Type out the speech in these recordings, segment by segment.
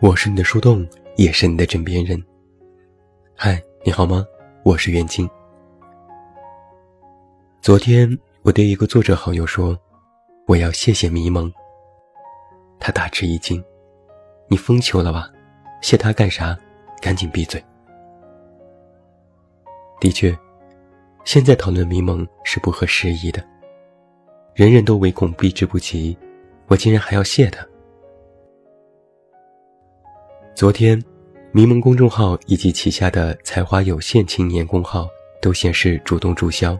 我是你的树洞，也是你的枕边人。嗨，你好吗？我是袁静。昨天我对一个作者好友说：“我要谢谢迷蒙。”他大吃一惊：“你疯球了吧？谢他干啥？赶紧闭嘴！”的确，现在讨论迷蒙是不合时宜的。人人都唯恐避之不及，我竟然还要谢他。昨天，迷蒙公众号以及旗下的才华有限青年公号都显示主动注销，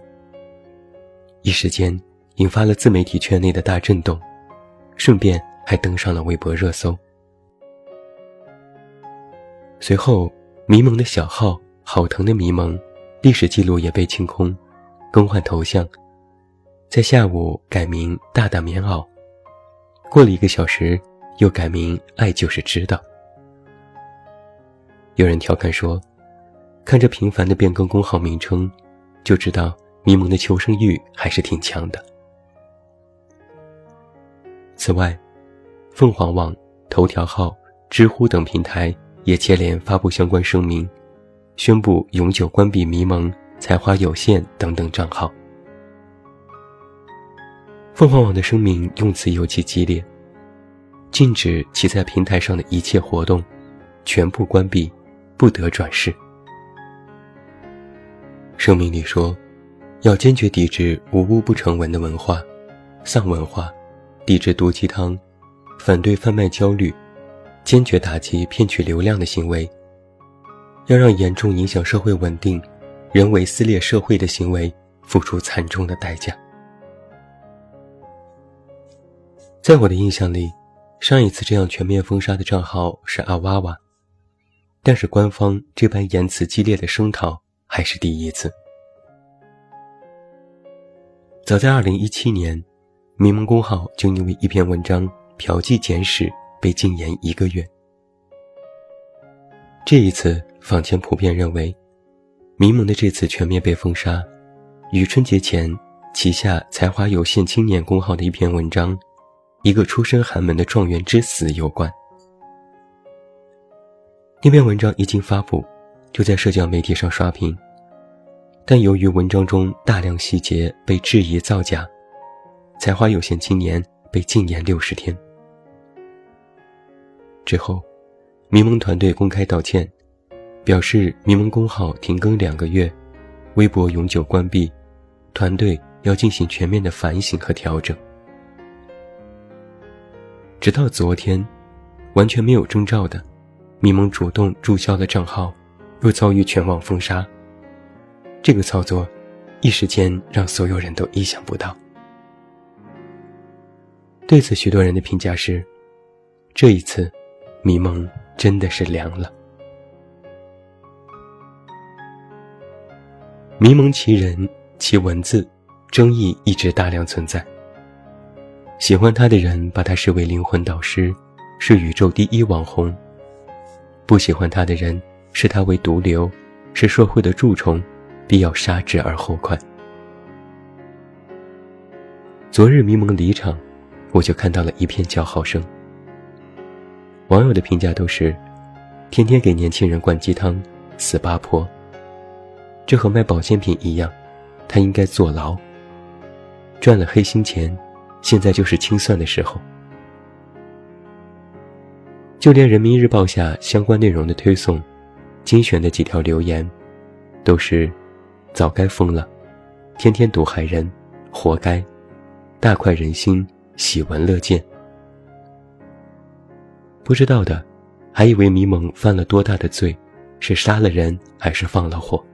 一时间引发了自媒体圈内的大震动，顺便还登上了微博热搜。随后，迷蒙的小号“好疼的迷蒙”历史记录也被清空，更换头像，在下午改名“大大棉袄”，过了一个小时，又改名“爱就是知道”。有人调侃说：“看着频繁的变更工号名称，就知道迷蒙的求生欲还是挺强的。”此外，凤凰网、头条号、知乎等平台也接连发布相关声明，宣布永久关闭迷蒙、才华有限等等账号。凤凰网的声明用词尤其激烈，禁止其在平台上的一切活动，全部关闭。不得转世。声明里说，要坚决抵制无污不成文的文化、丧文化，抵制毒鸡汤，反对贩卖焦虑，坚决打击骗取流量的行为。要让严重影响社会稳定、人为撕裂社会的行为付出惨重的代价。在我的印象里，上一次这样全面封杀的账号是阿哇哇。但是官方这般言辞激烈的声讨还是第一次。早在2017年，民盟公号就因为一篇文章嫖妓简史被禁言一个月。这一次，坊间普遍认为，迷蒙的这次全面被封杀，与春节前旗下才华有限青年公号的一篇文章《一个出身寒门的状元之死》有关。那篇文章一经发布，就在社交媒体上刷屏，但由于文章中大量细节被质疑造假，才华有限青年被禁言六十天。之后，迷蒙团队公开道歉，表示迷蒙公号停更两个月，微博永久关闭，团队要进行全面的反省和调整。直到昨天，完全没有征兆的。迷蒙主动注销的账号，又遭遇全网封杀。这个操作，一时间让所有人都意想不到。对此，许多人的评价是：这一次，迷蒙真的是凉了。迷蒙其人，其文字，争议一直大量存在。喜欢他的人把他视为灵魂导师，是宇宙第一网红。不喜欢他的人视他为毒瘤，是社会的蛀虫，必要杀之而后快。昨日迷蒙离场，我就看到了一片叫好声。网友的评价都是：天天给年轻人灌鸡汤，死八婆。这和卖保健品一样，他应该坐牢。赚了黑心钱，现在就是清算的时候。就连人民日报下相关内容的推送，精选的几条留言，都是“早该疯了，天天毒害人，活该，大快人心，喜闻乐见。”不知道的，还以为迷蒙犯了多大的罪，是杀了人还是放了火？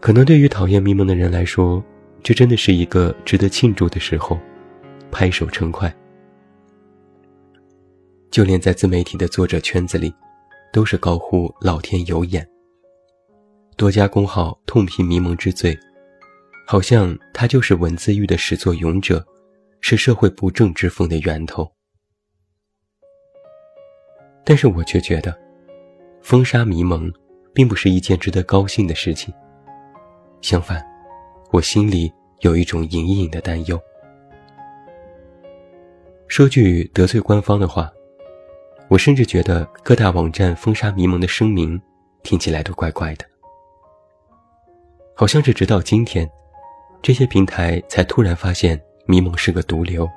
可能对于讨厌迷蒙的人来说，这真的是一个值得庆祝的时候，拍手称快。就连在自媒体的作者圈子里，都是高呼“老天有眼”。多家公号痛批迷蒙之罪，好像他就是文字狱的始作俑者，是社会不正之风的源头。但是我却觉得，封杀迷蒙，并不是一件值得高兴的事情。相反，我心里有一种隐隐的担忧。说句得罪官方的话。我甚至觉得各大网站封杀迷蒙的声明，听起来都怪怪的。好像是直到今天，这些平台才突然发现迷蒙是个毒瘤，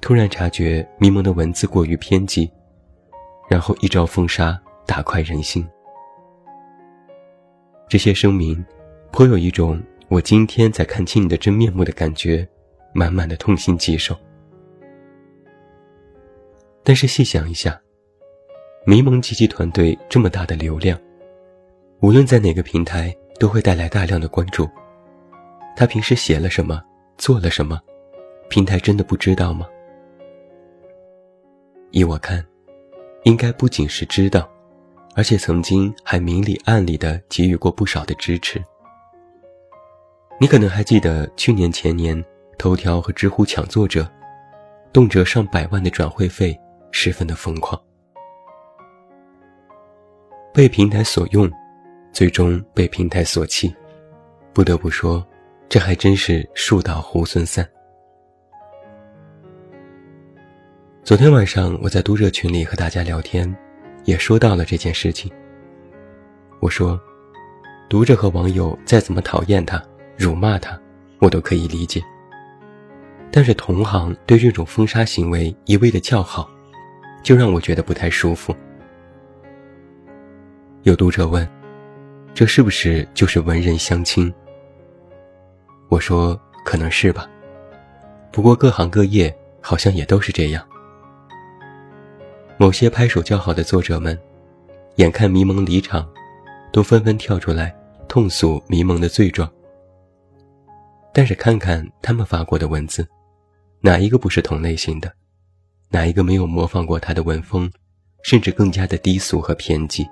突然察觉迷蒙的文字过于偏激，然后一招封杀，大快人心。这些声明，颇有一种我今天才看清你的真面目的感觉，满满的痛心疾首。但是细想一下，迷蒙积极团队这么大的流量，无论在哪个平台。都会带来大量的关注。他平时写了什么，做了什么，平台真的不知道吗？依我看，应该不仅是知道，而且曾经还明里暗里的给予过不少的支持。你可能还记得去年前年，头条和知乎抢作者，动辄上百万的转会费，十分的疯狂，被平台所用。最终被平台所弃，不得不说，这还真是树倒猢狲散。昨天晚上我在读者群里和大家聊天，也说到了这件事情。我说，读者和网友再怎么讨厌他、辱骂他，我都可以理解。但是同行对这种封杀行为一味的叫好，就让我觉得不太舒服。有读者问。这是不是就是文人相亲？我说可能是吧，不过各行各业好像也都是这样。某些拍手叫好的作者们，眼看迷蒙离场，都纷纷跳出来痛诉迷蒙的罪状。但是看看他们发过的文字，哪一个不是同类型的？哪一个没有模仿过他的文风，甚至更加的低俗和偏激？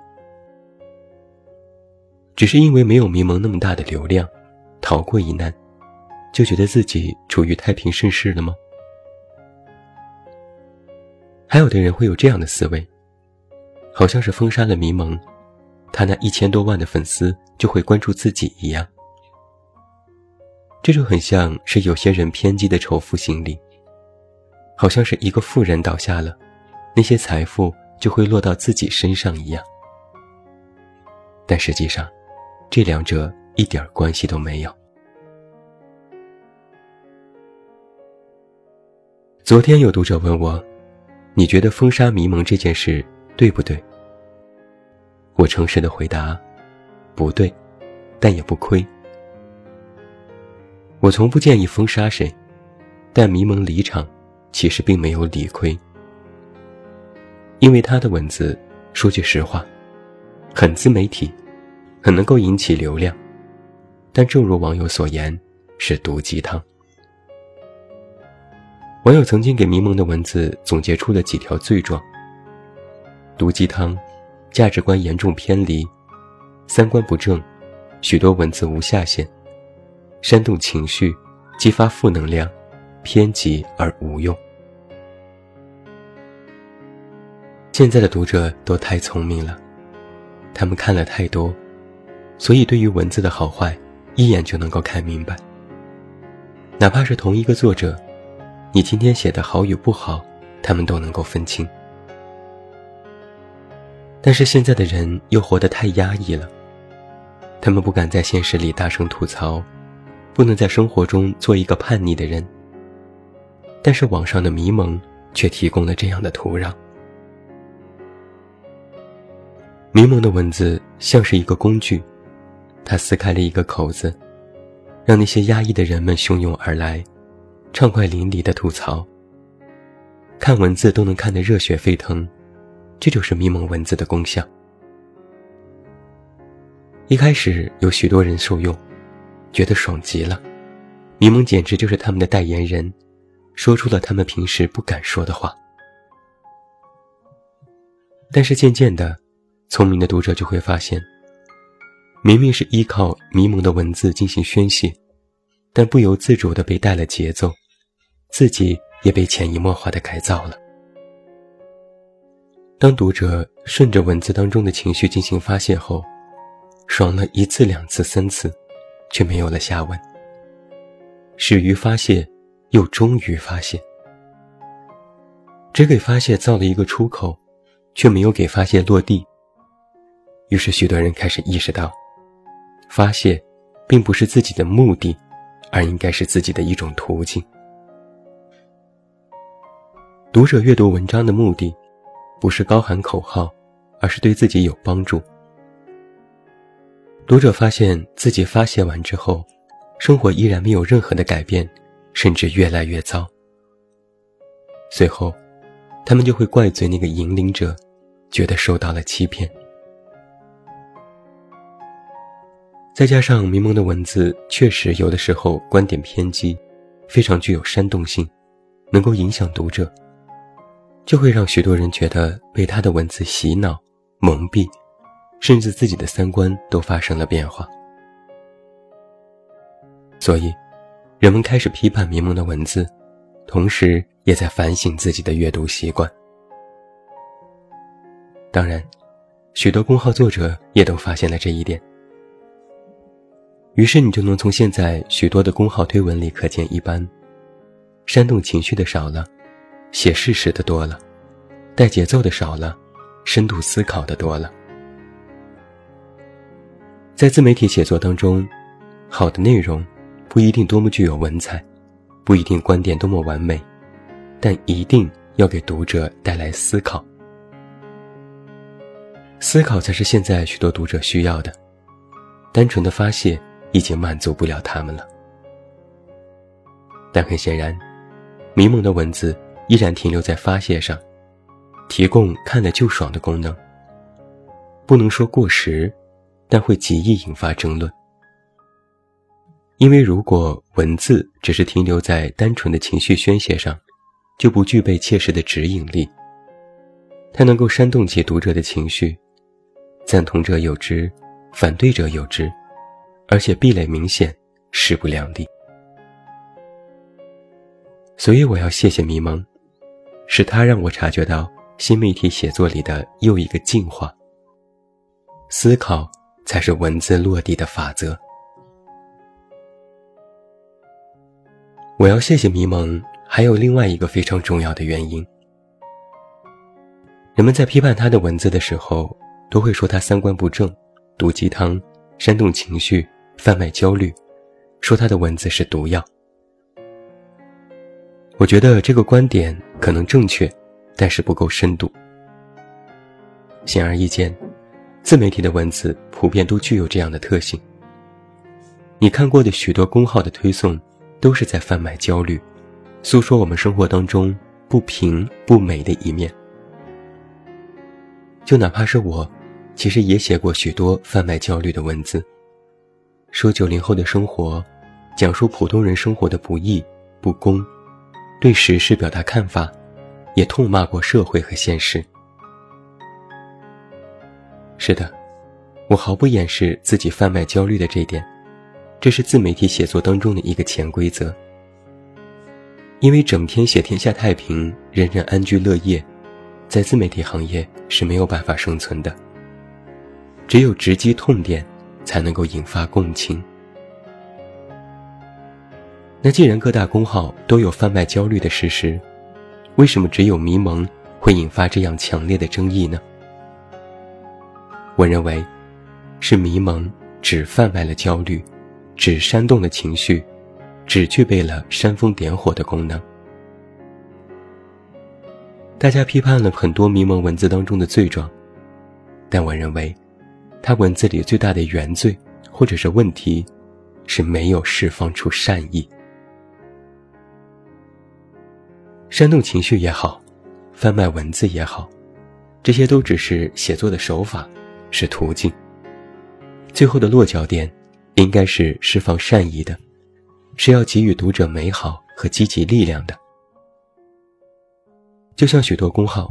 只是因为没有迷蒙那么大的流量，逃过一难，就觉得自己处于太平盛世了吗？还有的人会有这样的思维，好像是封杀了迷蒙，他那一千多万的粉丝就会关注自己一样。这就很像是有些人偏激的仇富心理，好像是一个富人倒下了，那些财富就会落到自己身上一样。但实际上，这两者一点关系都没有。昨天有读者问我：“你觉得封杀迷蒙这件事对不对？”我诚实的回答：“不对，但也不亏。”我从不建议封杀谁，但迷蒙离场其实并没有理亏，因为他的文字，说句实话，很自媒体。很能够引起流量，但正如网友所言，是毒鸡汤。网友曾经给迷蒙的文字总结出了几条罪状：毒鸡汤，价值观严重偏离，三观不正，许多文字无下限，煽动情绪，激发负能量，偏激而无用。现在的读者都太聪明了，他们看了太多。所以，对于文字的好坏，一眼就能够看明白。哪怕是同一个作者，你今天写的好与不好，他们都能够分清。但是现在的人又活得太压抑了，他们不敢在现实里大声吐槽，不能在生活中做一个叛逆的人。但是网上的迷蒙却提供了这样的土壤。迷蒙的文字像是一个工具。它撕开了一个口子，让那些压抑的人们汹涌而来，畅快淋漓的吐槽。看文字都能看得热血沸腾，这就是迷蒙文字的功效。一开始有许多人受用，觉得爽极了，迷蒙简直就是他们的代言人，说出了他们平时不敢说的话。但是渐渐的，聪明的读者就会发现。明明是依靠迷蒙的文字进行宣泄，但不由自主的被带了节奏，自己也被潜移默化的改造了。当读者顺着文字当中的情绪进行发泄后，爽了一次、两次、三次，却没有了下文。始于发泄，又终于发泄，只给发泄造了一个出口，却没有给发泄落地。于是，许多人开始意识到，发泄并不是自己的目的，而应该是自己的一种途径。读者阅读文章的目的，不是高喊口号，而是对自己有帮助。读者发现自己发泄完之后，生活依然没有任何的改变，甚至越来越糟。随后，他们就会怪罪那个引领者，觉得受到了欺骗。再加上迷蒙的文字，确实有的时候观点偏激，非常具有煽动性，能够影响读者。就会让许多人觉得被他的文字洗脑、蒙蔽，甚至自己的三观都发生了变化。所以，人们开始批判迷蒙的文字，同时也在反省自己的阅读习惯。当然，许多公号作者也都发现了这一点。于是，你就能从现在许多的公号推文里可见一斑，煽动情绪的少了。写事实的多了，带节奏的少了，深度思考的多了。在自媒体写作当中，好的内容不一定多么具有文采，不一定观点多么完美，但一定要给读者带来思考。思考才是现在许多读者需要的，单纯的发泄已经满足不了他们了。但很显然，迷蒙的文字。依然停留在发泄上，提供看了就爽的功能。不能说过时，但会极易引发争论。因为如果文字只是停留在单纯的情绪宣泄上，就不具备切实的指引力。它能够煽动起读者的情绪，赞同者有之，反对者有之，而且壁垒明显，势不两立。所以我要谢谢迷蒙。是他让我察觉到新媒体写作里的又一个进化。思考才是文字落地的法则。我要谢谢迷蒙，还有另外一个非常重要的原因。人们在批判他的文字的时候，都会说他三观不正、毒鸡汤、煽动情绪、贩卖焦虑，说他的文字是毒药。我觉得这个观点可能正确，但是不够深度。显而易见，自媒体的文字普遍都具有这样的特性。你看过的许多公号的推送，都是在贩卖焦虑，诉说我们生活当中不平不美的一面。就哪怕是我，其实也写过许多贩卖焦虑的文字，说九零后的生活，讲述普通人生活的不易不公。对时事表达看法，也痛骂过社会和现实。是的，我毫不掩饰自己贩卖焦虑的这一点，这是自媒体写作当中的一个潜规则。因为整天写天下太平，人人安居乐业，在自媒体行业是没有办法生存的。只有直击痛点，才能够引发共情。那既然各大公号都有贩卖焦虑的事实，为什么只有迷蒙会引发这样强烈的争议呢？我认为，是迷蒙只贩卖了焦虑，只煽动了情绪，只具备了煽风点火的功能。大家批判了很多迷蒙文字当中的罪状，但我认为，他文字里最大的原罪或者是问题，是没有释放出善意。煽动情绪也好，贩卖文字也好，这些都只是写作的手法，是途径。最后的落脚点，应该是释放善意的，是要给予读者美好和积极力量的。就像许多公号，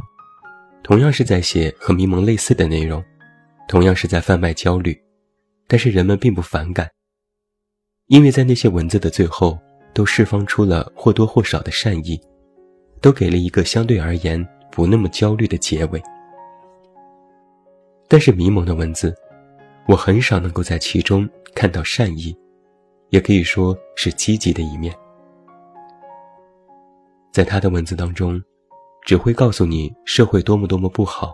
同样是在写和迷蒙类似的内容，同样是在贩卖焦虑，但是人们并不反感，因为在那些文字的最后，都释放出了或多或少的善意。都给了一个相对而言不那么焦虑的结尾，但是迷蒙的文字，我很少能够在其中看到善意，也可以说是积极的一面。在他的文字当中，只会告诉你社会多么多么不好，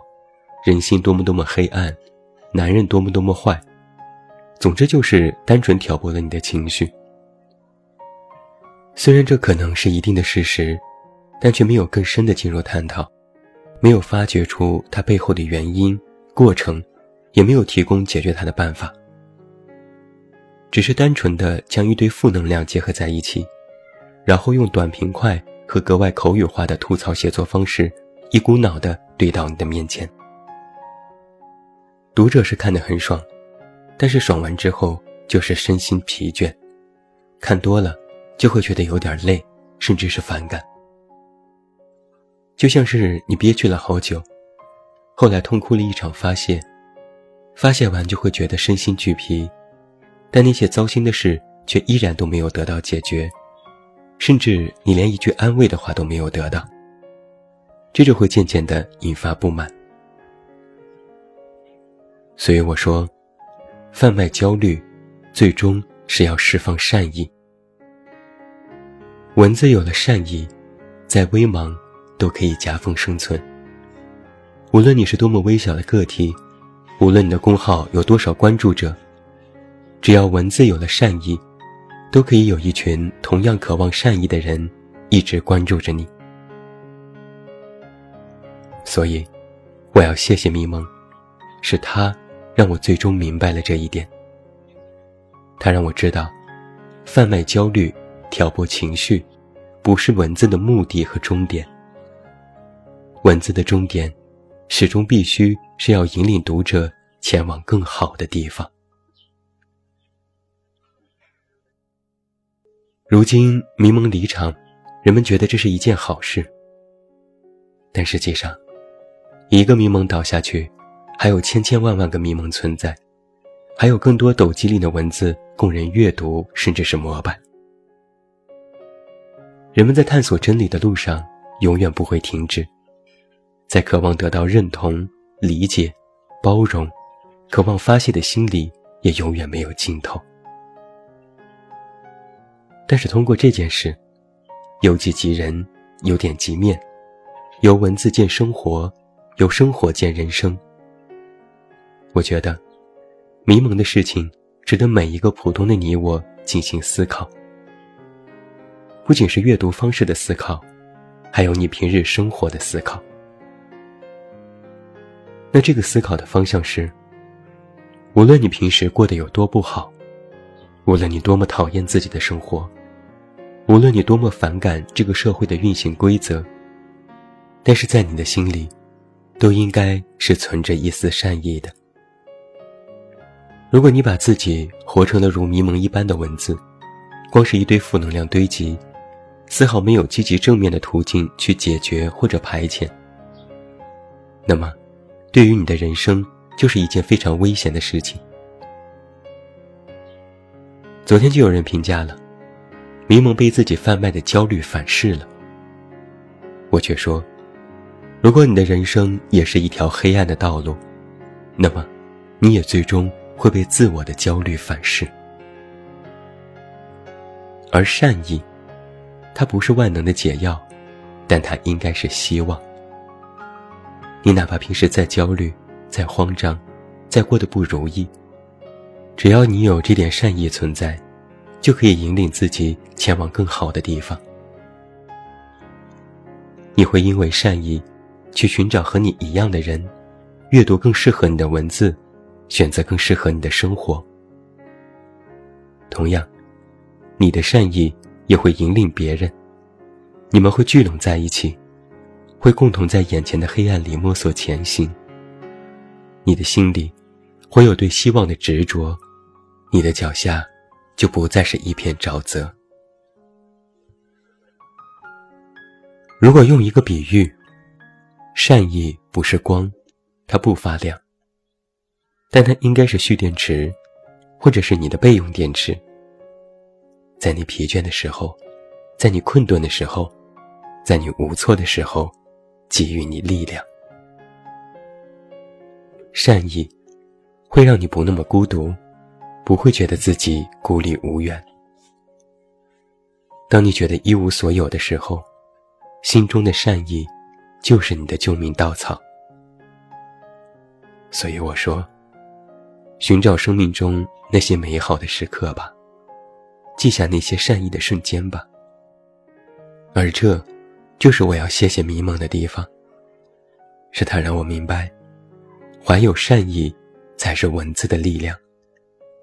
人心多么多么黑暗，男人多么多么坏。总之就是单纯挑拨了你的情绪。虽然这可能是一定的事实，但却没有更深的进入探讨，没有发掘出它背后的原因、过程，也没有提供解决它的办法。只是单纯的将一堆负能量结合在一起，然后用短平快和格外口语化的吐槽写作方式，一股脑的堆到你的面前。读者是看得很爽，但是爽完之后就是身心疲倦，看多了就会觉得有点累，甚至是反感。就像是你憋屈了好久，后来痛哭了一场发泄，发泄完就会觉得身心俱疲。但那些糟心的事却依然都没有得到解决，甚至你连一句安慰的话都没有得到，这就会渐渐的引发不满。所以我说，贩卖焦虑，最终是要释放善意。文字有了善意，再微茫都可以夹缝生存。无论你是多么微小的个体，无论你的公号有多少关注者。只要文字有了善意，都可以有一群同样渴望善意的人一直关注着你。所以，我要谢谢迷蒙，是他让我最终明白了这一点。他让我知道，贩卖焦虑、挑拨情绪，不是文字的目的和终点。文字的终点，始终必须是要引领读者前往更好的地方。如今迷蒙离场，人们觉得这是一件好事。但实际上，一个迷蒙倒下去，还有千千万万个迷蒙存在，还有更多抖机灵的文字供人阅读，甚至是膜拜。人们在探索真理的路上永远不会停止，在渴望得到认同、理解、包容、渴望发泄的心里也永远没有尽头。但是通过这件事，由己及人，由点及面，由文字见生活，由生活见人生。我觉得，迷蒙的事情值得每一个普通的你我进行思考。不仅是阅读方式的思考，还有你平日生活的思考。那这个思考的方向是：无论你平时过得有多不好，无论你多么讨厌自己的生活。无论你多么反感这个社会的运行规则，但是在你的心里，都应该是存着一丝善意的。如果你把自己活成了如迷蒙一般的文字，光是一堆负能量堆积，丝毫没有积极正面的途径去解决或者排遣，那么，对于你的人生就是一件非常危险的事情。昨天就有人评价了。迷蒙被自己贩卖的焦虑反噬了，我却说，如果你的人生也是一条黑暗的道路，那么，你也最终会被自我的焦虑反噬。而善意，它不是万能的解药，但它应该是希望。你哪怕平时再焦虑、再慌张、再过得不如意，只要你有这点善意存在。就可以引领自己前往更好的地方。你会因为善意，去寻找和你一样的人，阅读更适合你的文字，选择更适合你的生活。同样，你的善意也会引领别人，你们会聚拢在一起，会共同在眼前的黑暗里摸索前行。你的心里会有对希望的执着，你的脚下。就不再是一片沼泽。如果用一个比喻，善意不是光，它不发亮，但它应该是蓄电池，或者是你的备用电池，在你疲倦的时候，在你困顿的时候，在你无措的时候，给予你力量。善意会让你不那么孤独。不会觉得自己孤立无援。当你觉得一无所有的时候，心中的善意就是你的救命稻草。所以我说，寻找生命中那些美好的时刻吧，记下那些善意的瞬间吧。而这，就是我要谢谢迷茫的地方。是他让我明白，怀有善意，才是文字的力量，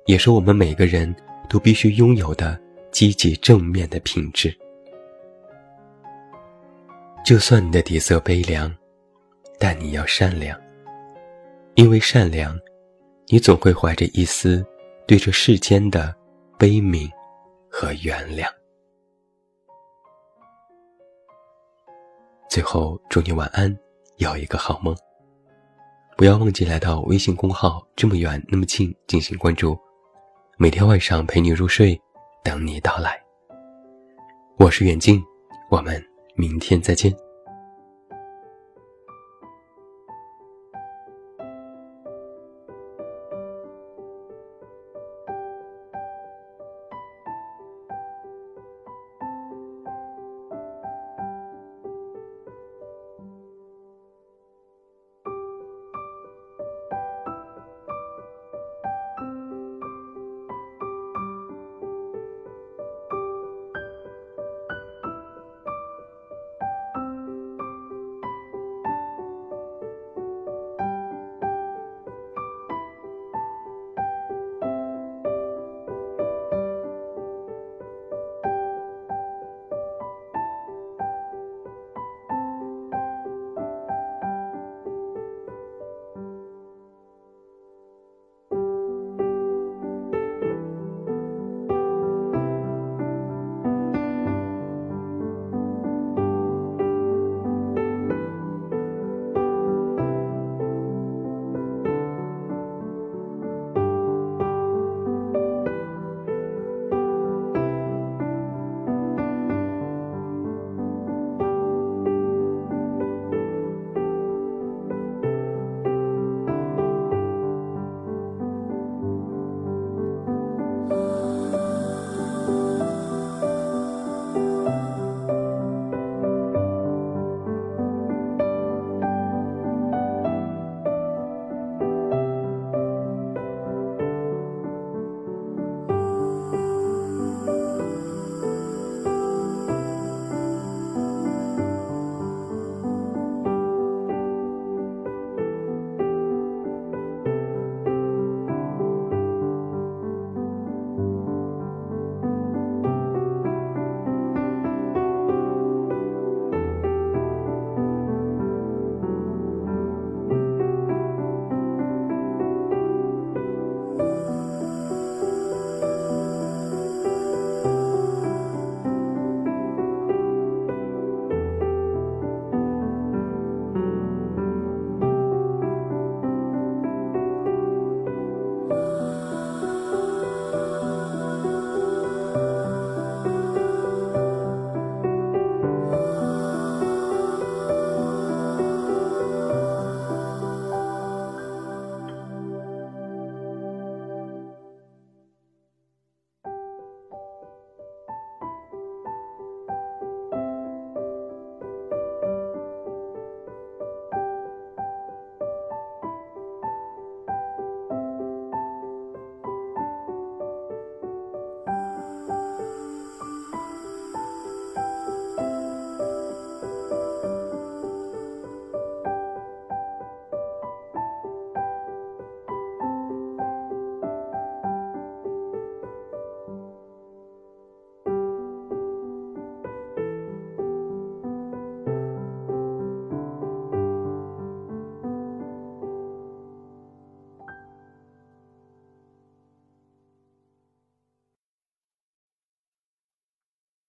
也是我们每个人都必须拥有的积极正面的品质。就算你的底色悲凉，但你要善良。因为善良，你总会怀着一丝对这世间的悲悯和原谅。最后，祝你晚安，有一个好梦。不要忘记来到微信公号“这么远那么近”进行关注，每天晚上陪你入睡，等你到来。我是远近，我们明天再见。